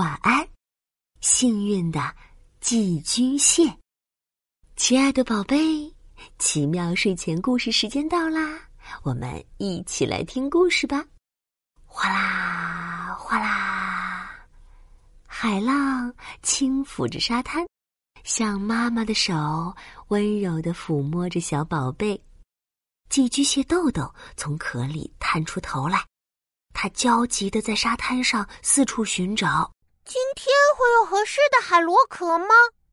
晚安，幸运的寄居蟹。亲爱的宝贝，奇妙睡前故事时间到啦，我们一起来听故事吧。哗啦哗啦，海浪轻抚着沙滩，像妈妈的手温柔的抚摸着小宝贝。寄居蟹豆豆从壳里探出头来，它焦急的在沙滩上四处寻找。今天会有合适的海螺壳吗？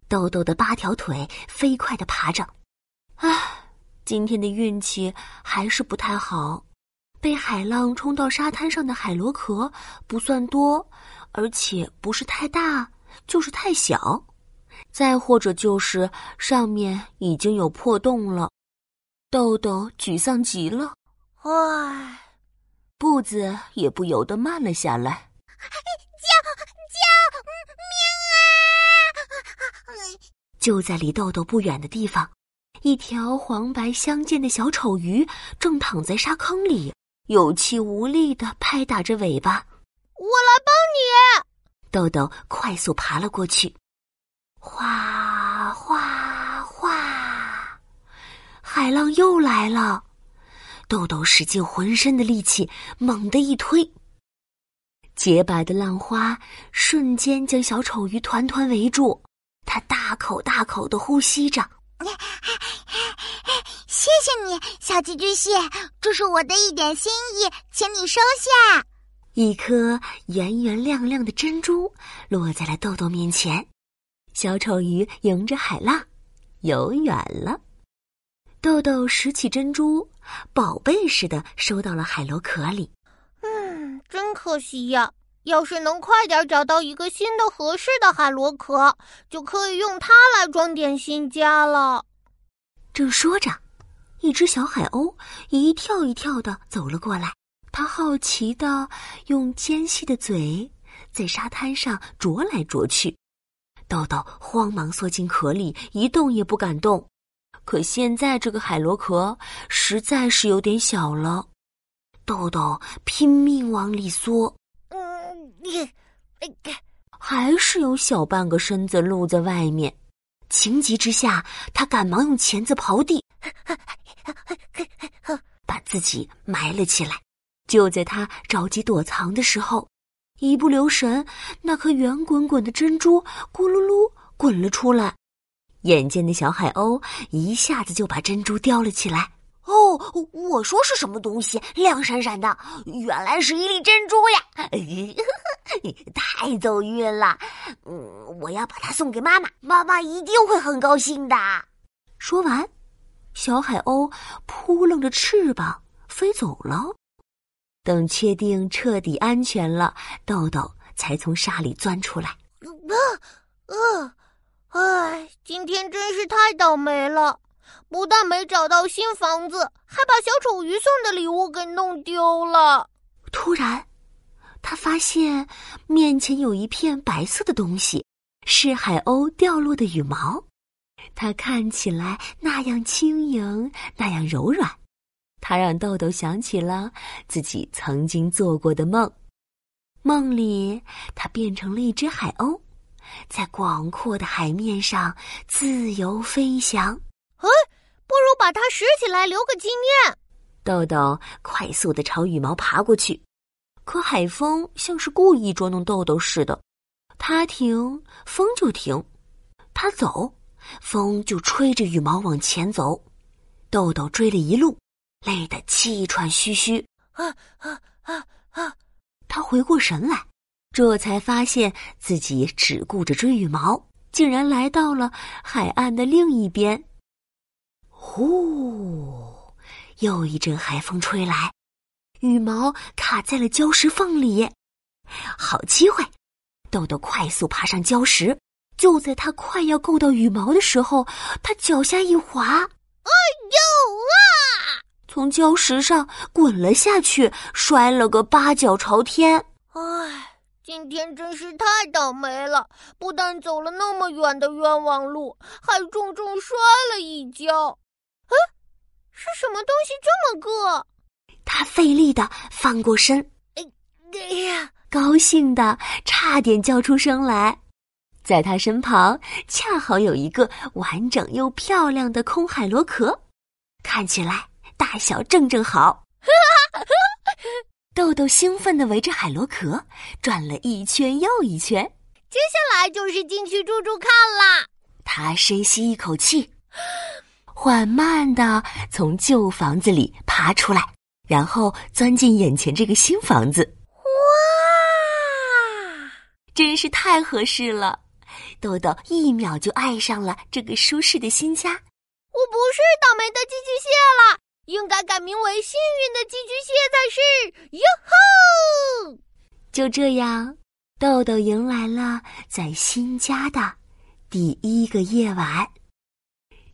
豆豆的八条腿飞快的爬着。唉，今天的运气还是不太好。被海浪冲到沙滩上的海螺壳不算多，而且不是太大，就是太小，再或者就是上面已经有破洞了。豆豆沮丧极了，唉，步子也不由得慢了下来。就在离豆豆不远的地方，一条黄白相间的小丑鱼正躺在沙坑里，有气无力的拍打着尾巴。我来帮你！豆豆快速爬了过去，哗哗哗，海浪又来了。豆豆使尽浑身的力气，猛地一推。洁白的浪花瞬间将小丑鱼团团围住，它大口大口的呼吸着。谢谢你，小寄居蟹，这是我的一点心意，请你收下。一颗圆圆亮亮的珍珠落在了豆豆面前，小丑鱼迎着海浪游远了。豆豆拾起珍珠，宝贝似的收到了海螺壳里。嗯，真可惜呀！要是能快点找到一个新的合适的海螺壳，就可以用它来装点新家了。正说着，一只小海鸥一跳一跳的走了过来，它好奇的用尖细的嘴在沙滩上啄来啄去。豆豆慌忙缩进壳里，一动也不敢动。可现在这个海螺壳实在是有点小了，豆豆拼命往里缩，还是有小半个身子露在外面。情急之下，他赶忙用钳子刨地，把自己埋了起来。就在他着急躲藏的时候，一不留神，那颗圆滚滚的珍珠咕噜噜滚了出来。眼尖的小海鸥一下子就把珍珠叼了起来。哦，我说是什么东西，亮闪闪的，原来是一粒珍珠呀！太走运了，嗯，我要把它送给妈妈，妈妈一定会很高兴的。说完，小海鸥扑棱着翅膀飞走了。等确定彻底安全了，豆豆才从沙里钻出来。啊，啊！唉，今天真是太倒霉了！不但没找到新房子，还把小丑鱼送的礼物给弄丢了。突然，他发现面前有一片白色的东西，是海鸥掉落的羽毛。它看起来那样轻盈，那样柔软。它让豆豆想起了自己曾经做过的梦。梦里，它变成了一只海鸥。在广阔的海面上自由飞翔。哎，不如把它拾起来留个纪念。豆豆快速的朝羽毛爬过去，可海风像是故意捉弄豆豆似的，它停，风就停；它走，风就吹着羽毛往前走。豆豆追了一路，累得气喘吁吁。啊啊啊啊！他回过神来。这才发现自己只顾着追羽毛，竟然来到了海岸的另一边。呼，又一阵海风吹来，羽毛卡在了礁石缝里。好机会！豆豆快速爬上礁石。就在他快要够到羽毛的时候，他脚下一滑，哎呦啊！从礁石上滚了下去，摔了个八脚朝天。唉。今天真是太倒霉了！不但走了那么远的冤枉路，还重重摔了一跤。哎，是什么东西这么硌？他费力的翻过身。哎，哎呀，高兴的差点叫出声来。在他身旁恰好有一个完整又漂亮的空海螺壳，看起来大小正正好。豆豆兴奋地围着海螺壳转了一圈又一圈。接下来就是进去住住看啦。他深吸一口气，缓慢地从旧房子里爬出来，然后钻进眼前这个新房子。哇，真是太合适了！豆豆一秒就爱上了这个舒适的新家。我不是倒霉的寄居蟹了。应该改名为幸运的寄居蟹才是。哟吼！就这样，豆豆迎来了在新家的第一个夜晚。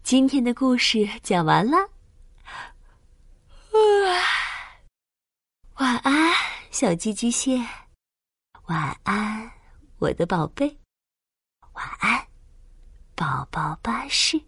今天的故事讲完了，晚安，小寄居蟹。晚安，我的宝贝。晚安，宝宝巴士。